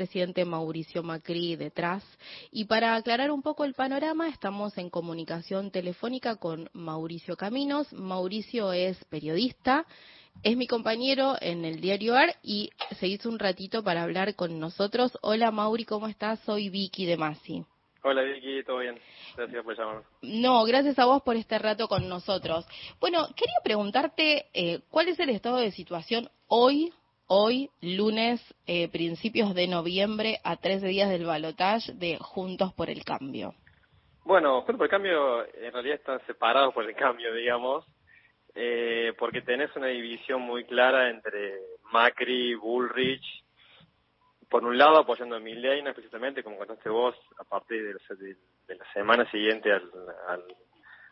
presidente Mauricio Macri detrás. Y para aclarar un poco el panorama, estamos en comunicación telefónica con Mauricio Caminos. Mauricio es periodista, es mi compañero en el diario AR y se hizo un ratito para hablar con nosotros. Hola Mauri, ¿cómo estás? Soy Vicky de Masi. Hola Vicky, ¿todo bien? Gracias por llamarnos. No, gracias a vos por este rato con nosotros. Bueno, quería preguntarte eh, cuál es el estado de situación hoy, hoy, lunes, eh, principios de noviembre, a tres días del balotaje de Juntos por el Cambio. Bueno, Juntos por el Cambio en realidad están separados por el cambio, digamos, eh, porque tenés una división muy clara entre Macri, Bullrich por un lado apoyando a Milei, específicamente, como contaste vos, a partir de, la semana siguiente al,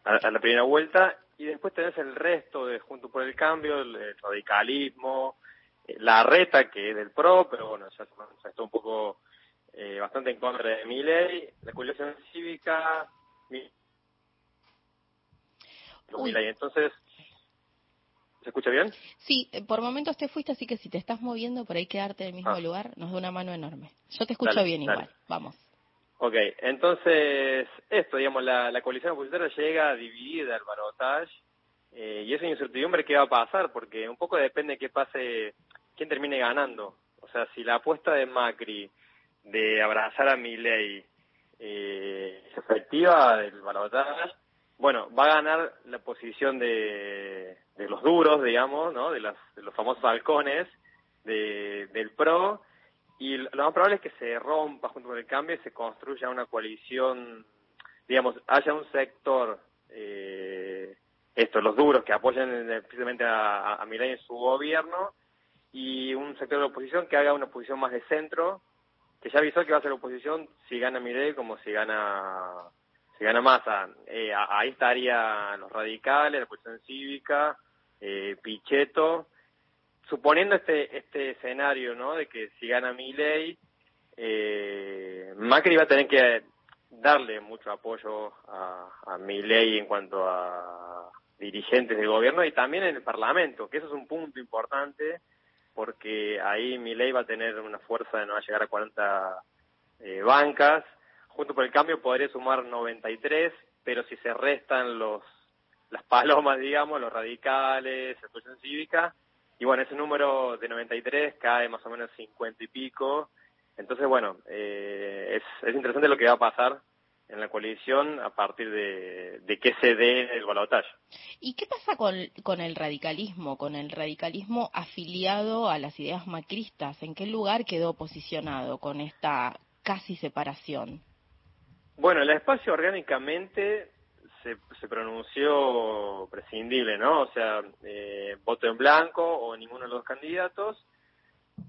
a, la primera vuelta, y después tenés el resto de Junto por el Cambio, el, radicalismo, la reta que es del PRO, pero bueno, ya, está un poco eh, bastante en contra de Milei, la coalición cívica, mi, Entonces, ¿Se escucha bien? Sí, eh, por momentos te fuiste, así que si te estás moviendo por ahí quedarte en el mismo ah. lugar, nos da una mano enorme. Yo te escucho bien igual, vamos. Ok, entonces, esto, digamos, la, la coalición opositora llega dividida al barotage eh, y esa incertidumbre qué va a pasar, porque un poco depende de qué pase, quién termine ganando. O sea, si la apuesta de Macri de abrazar a Milei eh, es efectiva del barotage, bueno, va a ganar la posición de, de los duros, digamos, ¿no? De, las, de los famosos halcones de, del PRO, y lo más probable es que se rompa junto con el cambio y se construya una coalición, digamos, haya un sector, eh, esto, los duros que apoyen precisamente a, a Milei en su gobierno, y un sector de la oposición que haga una oposición más de centro, que ya avisó que va a ser oposición si gana Milei como si gana se gana masa. Eh, ahí estarían los radicales, la cuestión cívica, eh, Pichetto, suponiendo este este escenario, ¿no? De que si gana Milei, eh, Macri va a tener que darle mucho apoyo a, a Milei en cuanto a dirigentes del gobierno y también en el Parlamento, que eso es un punto importante porque ahí Milei va a tener una fuerza de no va a llegar a 40 eh, bancas Junto por el Cambio podría sumar 93, pero si se restan los las palomas, digamos, los radicales, la cuestión cívica, y bueno, ese número de 93 cae más o menos 50 y pico. Entonces, bueno, eh, es, es interesante lo que va a pasar en la coalición a partir de, de qué se dé el balotaje. ¿Y qué pasa con, con el radicalismo, con el radicalismo afiliado a las ideas macristas? ¿En qué lugar quedó posicionado con esta casi separación? Bueno, el espacio orgánicamente se, se pronunció prescindible, ¿no? O sea, eh, voto en blanco o ninguno de los candidatos,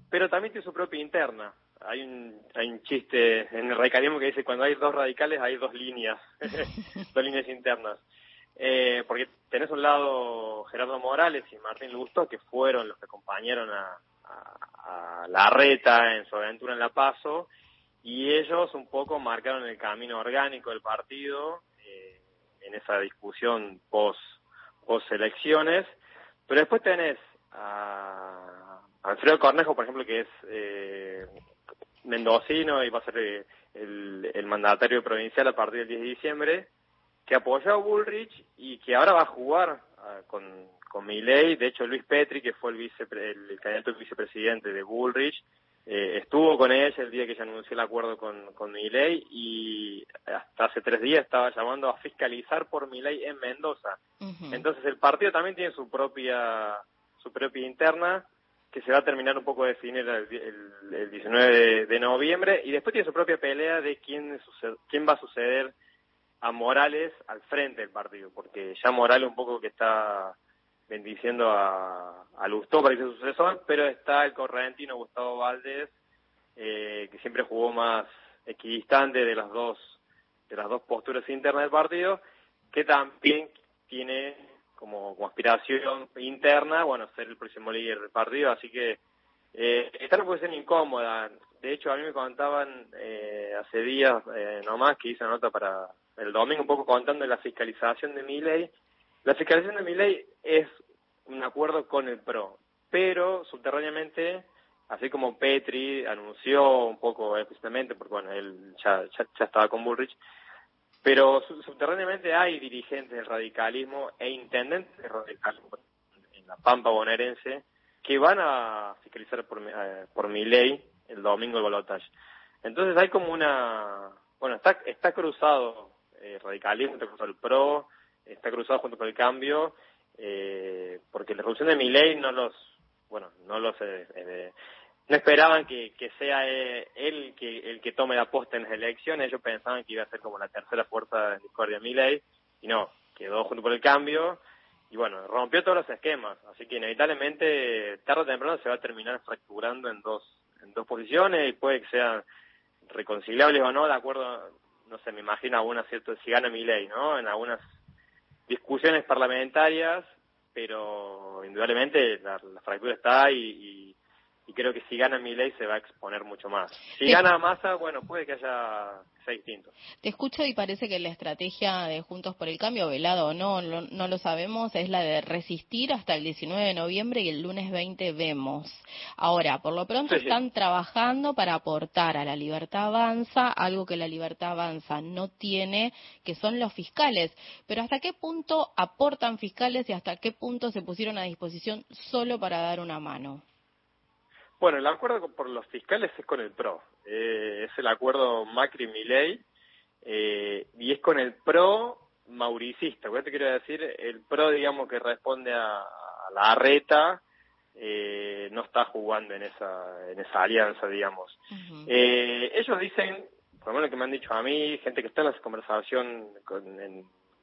pero también tiene su propia interna. Hay un, hay un chiste en el radicalismo que dice cuando hay dos radicales hay dos líneas, dos líneas internas. Eh, porque tenés un lado Gerardo Morales y Martín Lusto, que fueron los que acompañaron a, a, a la reta en su aventura en La Paso, y ellos un poco marcaron el camino orgánico del partido eh, en esa discusión post, post elecciones, pero después tenés a Alfredo Cornejo, por ejemplo, que es eh, mendocino y va a ser eh, el, el, mandatario provincial a partir del 10 de diciembre, que apoyó a Bullrich y que ahora va a jugar ah, con, con Milei. De hecho, Luis Petri, que fue el, vice, el candidato vicepresidente de Bullrich, eh, estuvo con ella el día que se anunció el acuerdo con, con Milei y hasta hace tres días estaba llamando a fiscalizar por Milei en Mendoza. Entonces el partido también tiene su propia su propia interna que se va a terminar un poco de definir el, el, 19 de, noviembre y después tiene su propia pelea de quién, quién va a suceder a Morales al frente del partido, porque ya Morales un poco que está bendiciendo a, a para que sucesor, pero está el correntino Gustavo Valdés, eh, que siempre jugó más equidistante de las dos de las dos posturas internas del partido, que también tiene como, aspiración interna, bueno, ser el próximo líder del partido, así que eh, está en posición incómoda. De hecho, a mí me contaban eh, hace días eh, nomás que hice una nota para el domingo, un poco contando la fiscalización de Milley, la fiscalización de mi ley es un acuerdo con el PRO, pero subterráneamente así como Petri anunció un poco explícitamente, porque bueno, él ya, ya, estaba con Bullrich, pero subterráneamente hay dirigentes del radicalismo e intendentes del radicalismo en la Pampa bonaerense que van a fiscalizar por, eh, por mi ley el domingo el balotaje. Entonces hay como una, bueno, está, está cruzado eh, radicalismo, está cruzado el PRO, está cruzado junto con el cambio, eh, porque la revolución de mi ley no los, bueno, no los, eh, no esperaban que, que sea él que, el que tome la posta en las elecciones, ellos pensaban que iba a ser como la tercera fuerza de discordia mi ley, y no, quedó junto con el cambio, y bueno, rompió todos los esquemas, así que inevitablemente tarde o temprano se va a terminar fracturando en dos, en dos posiciones. Y puede que sean reconciliables o no, de acuerdo, no sé, me imagino alguna cierto, si gana mi ley, ¿no? En algunas discusiones parlamentarias, pero indudablemente la, fractura está y, y creo que si gana mi ley se va a exponer mucho más. Si gana Massa, bueno, puede que haya sea distinto. Te escucho y parece que la estrategia de Juntos por el Cambio, velado o no, no, lo sabemos, es la de resistir hasta el 19 de noviembre y el lunes 20 vemos. Ahora, por lo pronto están trabajando para aportar a la libertad avanza algo que la libertad avanza no tiene, que son los fiscales. Pero ¿hasta qué punto aportan fiscales y hasta qué punto se pusieron a disposición solo para dar una mano? Bueno, el acuerdo por los fiscales es con el PRO. Eh, es el acuerdo Macri-Milei eh, y es con el PRO mauricista. ¿Qué te quiero decir? El PRO, digamos, que responde a, la reta, eh, no está jugando en esa, en esa alianza, digamos. eh, ellos dicen, por lo menos que me han dicho a mí, gente que está en la conversación con,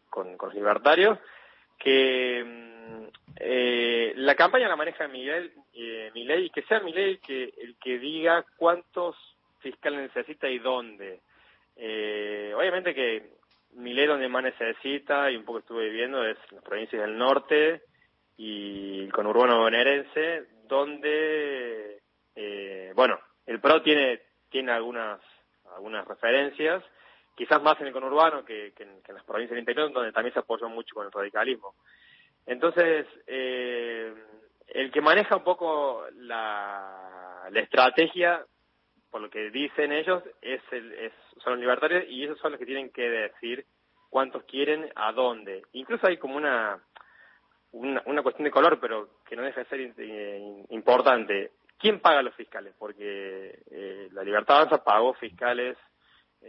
con, con los libertarios, que mm, eh, la campaña la maneja Miguel eh, Milei y que sea Milei que el que diga cuántos fiscales necesita y dónde. Eh, obviamente que Milei donde más necesita y un poco estuve viviendo es las provincias del norte y el conurbano bonaerense donde eh, bueno el PRO tiene tiene algunas algunas referencias quizás más en el conurbano que, que, en, las provincias del interior, donde también se apoyó mucho con el radicalismo. Entonces, eh, el que maneja un poco la, estrategia, por lo que dicen ellos, es, el, es son los libertarios y esos son los que tienen que decir cuántos quieren, a dónde. Incluso hay como una, una, una cuestión de color, pero que no deja de ser eh, importante. ¿Quién paga los fiscales? Porque eh, la Libertad Avanza pagó fiscales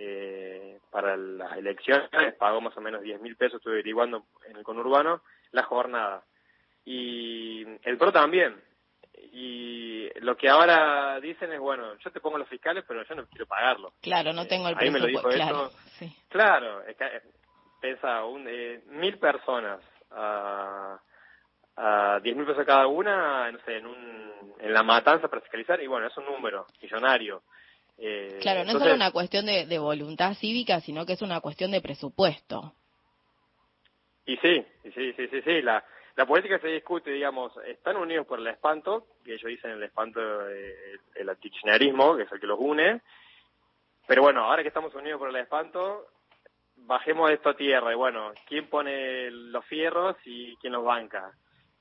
eh, para las elecciones, pagó más o menos 10 mil pesos, estuve averiguando en el conurbano, la jornada. Y el PRO también. Y lo que ahora dicen es, bueno, yo te pongo los fiscales, pero yo no quiero pagarlo. Claro, no tengo el eh, Ahí me lo dijo claro, Sí. Claro, es que, eh, pesa un, eh, mil personas a, a 10 mil pesos cada una, no sé, en, un, en la matanza para fiscalizar, y bueno, es un número millonario. Eh, claro, no es solo una cuestión de, voluntad cívica, sino que es una cuestión de presupuesto. Y sí, sí, sí, sí, sí. La, la política se discute, digamos, están unidos por el espanto, que ellos dicen el espanto, eh, el antichinerismo, que es el que los une. Pero bueno, ahora que estamos unidos por el espanto, bajemos esto a tierra. Y bueno, ¿quién pone los fierros y quién los banca?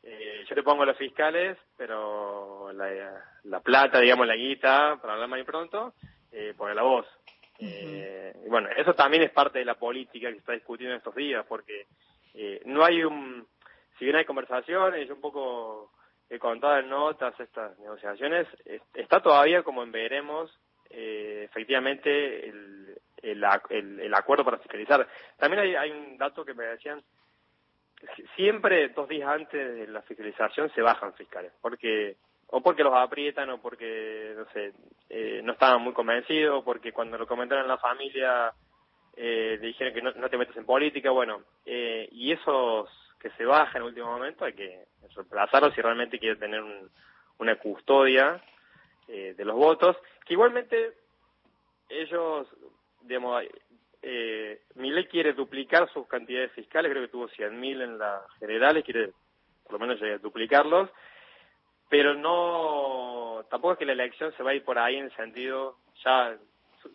Eh, yo te pongo los fiscales, pero la, plata, digamos, la guita, para hablar más pronto, eh, pone la voz. eh, y bueno, eso también es parte de la política que se está discutiendo en estos días, porque eh, no hay un, si bien hay conversaciones, yo un poco he contado en notas estas negociaciones, está todavía como en veremos eh, efectivamente el, el, el, acuerdo para fiscalizar. También hay, hay un dato que me decían, siempre dos días antes de la fiscalización se bajan fiscales, porque o porque los aprietan o porque no sé eh, no estaban muy convencidos, porque cuando lo comentaron en la familia eh, le dijeron que no, te metes en política, bueno, eh, y esos que se bajan en el último momento hay que reemplazarlos si realmente quiere tener una custodia eh, de los votos, que igualmente ellos, digamos, eh, ley quiere duplicar sus cantidades fiscales, creo que tuvo 100.000 en las generales, quiere por lo menos duplicarlos, pero no, tampoco es que la elección se va a ir por ahí en el sentido, ya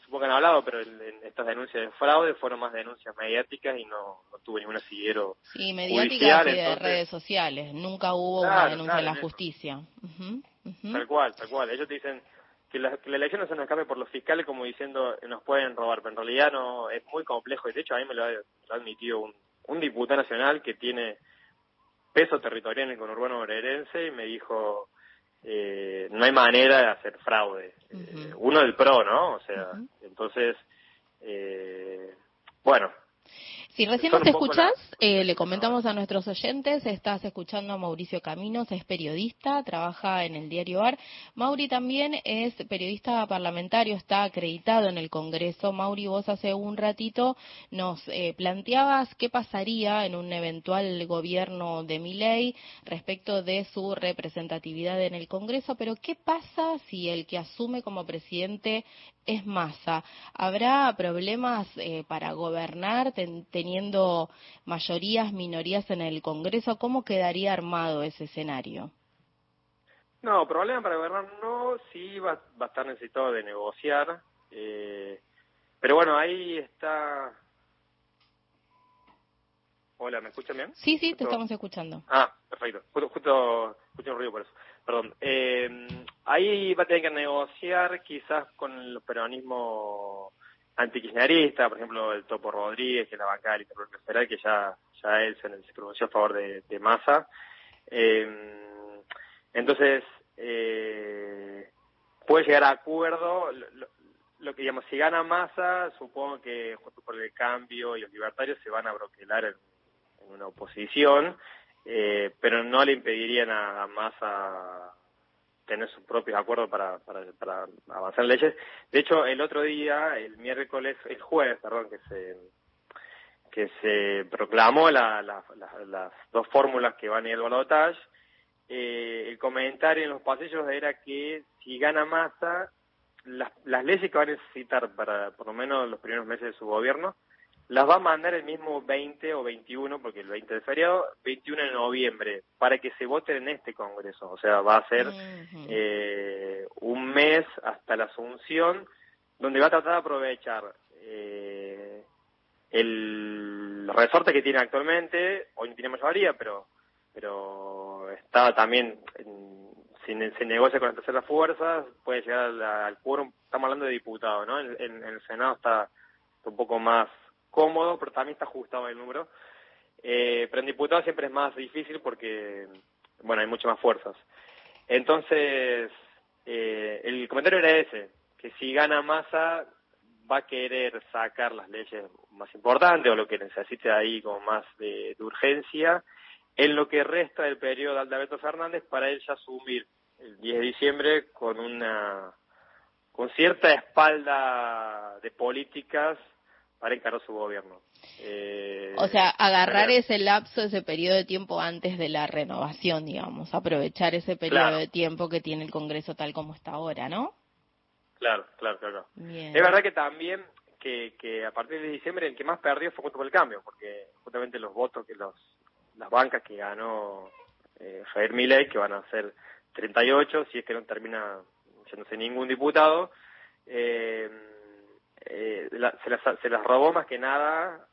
supongo que han hablado, pero en, estas denuncias de fraude fueron más denuncias mediáticas y no, no tuvo ningún asillero. Sí, mediáticas y de redes sociales, nunca hubo una denuncia en la justicia. Tal cual, tal cual. Ellos te dicen que la, elección no se nos escape por los fiscales como diciendo nos pueden robar, pero en realidad no es muy complejo y de hecho a mí me lo ha, admitido un, un diputado nacional que tiene peso territorial en el conurbano bonaerense y me dijo eh, no hay manera de hacer fraude. Eh, uno del PRO, ¿no? O sea, entonces, eh, bueno, si recién nos escuchás, eh, le comentamos a nuestros oyentes, estás escuchando a Mauricio Caminos, es periodista, trabaja en el diario AR. Mauri también es periodista parlamentario, está acreditado en el Congreso. Mauri, vos hace un ratito nos eh, planteabas qué pasaría en un eventual gobierno de Miley respecto de su representatividad en el Congreso, pero ¿qué pasa si el que asume como presidente es Massa? ¿Habrá problemas eh, para gobernar? Teniendo mayorías, minorías en el Congreso, ¿cómo quedaría armado ese escenario? No, problema para gobernar no, sí va, a estar necesitado de negociar, eh, pero bueno, ahí está... Hola, ¿me escuchan bien? Sí, sí, te estamos escuchando. Ah, perfecto. Justo, justo escuché un ruido por eso. Perdón. Eh, ahí va a tener que negociar quizás con el peronismo antikirchnerista, por ejemplo, el Topo Rodríguez, que es la bancada del que ya, ya él se, pronunció a favor de, de Massa. Eh, entonces, eh, puede llegar a acuerdo. Lo, que digamos, si gana Massa, supongo que junto por el cambio y los libertarios se van a broquelar en, una oposición, eh, pero no le impedirían a, a Massa tener sus propios acuerdos para, para, para avanzar en leyes. De hecho, el otro día, el miércoles, el jueves, perdón, que se que se proclamó la, las dos fórmulas que van ir al balotaje, eh, el comentario en los pasillos era que si gana masa, las, las leyes que va a necesitar para por lo menos los primeros meses de su gobierno las va a mandar el mismo 20 o 21, porque el 20 de feriado, 21 de noviembre, para que se voten en este Congreso. O sea, va a ser eh, un mes hasta la asunción, donde va a tratar de aprovechar eh, el resorte que tiene actualmente, hoy no tiene mayoría, pero pero está también, si se negocia con las terceras fuerzas, puede llegar al, quórum, estamos hablando de diputados, ¿no? En, en el Senado está un poco más cómodo, pero también está ajustado el número. Eh, pero en diputado siempre es más difícil porque, bueno, hay muchas más fuerzas. Entonces, eh, el comentario era ese, que si gana masa va a querer sacar las leyes más importantes o lo que necesite ahí como más de, urgencia en lo que resta del periodo de Alberto Fernández para él ya asumir el 10 de diciembre con una con cierta espalda de políticas para encarar su gobierno. Eh, o sea, agarrar ese lapso, ese periodo de tiempo antes de la renovación, digamos, aprovechar ese periodo de tiempo que tiene el Congreso tal como está ahora, ¿no? Claro, claro, claro. Es verdad que también que, que a partir de diciembre el que más perdió fue junto por el cambio, porque justamente los votos que los las bancas que ganó eh, Javier Milei, que van a ser 38, si es que no termina yéndose ningún diputado, eh, eh, se, las, se las robó más que nada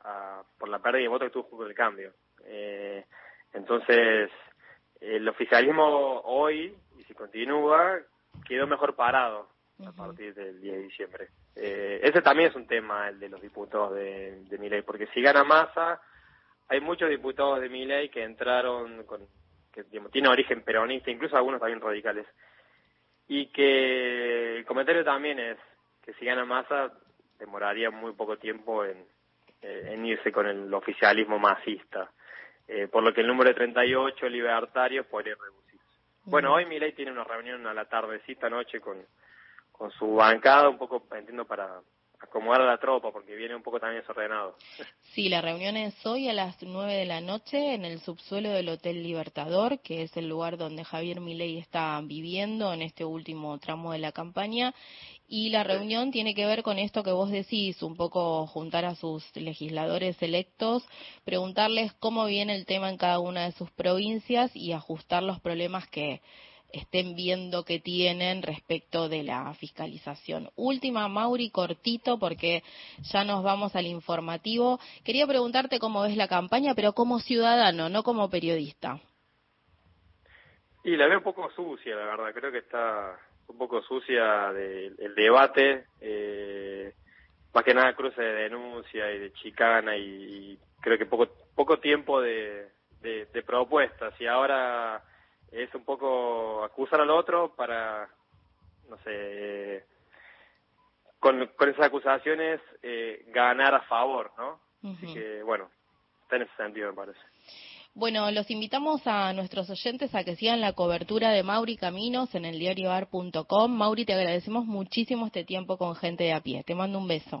por la pérdida de votos que tuvo junto el cambio. Eh, entonces, el oficialismo hoy, y si continúa, quedó mejor parado a partir del 10 de diciembre. Eh, ese también es un tema, el de los diputados de, de Miley, porque si gana masa, hay muchos diputados de Miley que entraron con que digamos, tienen origen peronista, incluso algunos también radicales. Y que el comentario también es que si gana masa, demoraría muy poco tiempo en, eh, en irse con el oficialismo masista, eh, por lo que el número de 38 libertarios podría reducirse. Bueno, hoy Milei tiene una reunión a la tardecita noche con, con su bancada, un poco, entiendo, para acomodar a la tropa, porque viene un poco también desordenado. Sí, la reunión es hoy a las nueve de la noche en el subsuelo del Hotel Libertador, que es el lugar donde Javier Milei está viviendo en este último tramo de la campaña. Y la reunión tiene que ver con esto que vos decís, un poco juntar a sus legisladores electos, preguntarles cómo viene el tema en cada una de sus provincias y ajustar los problemas que estén viendo que tienen respecto de la fiscalización. Última, Mauri, cortito, porque ya nos vamos al informativo. Quería preguntarte cómo ves la campaña, pero como ciudadano, no como periodista. Y la veo un poco sucia, la verdad. Creo que está un poco sucia de, el debate. Eh, más que nada cruce de denuncia y de chicana y, creo que poco poco tiempo de, de, propuestas. Y ahora es un poco acusar al otro para no sé con, con esas acusaciones eh, ganar a favor no así que bueno está en ese sentido me parece bueno, los invitamos a nuestros oyentes a que sigan la cobertura de Mauri Caminos en el diarioar.com. Mauri, te agradecemos muchísimo este tiempo con gente de a pie. Te mando un beso.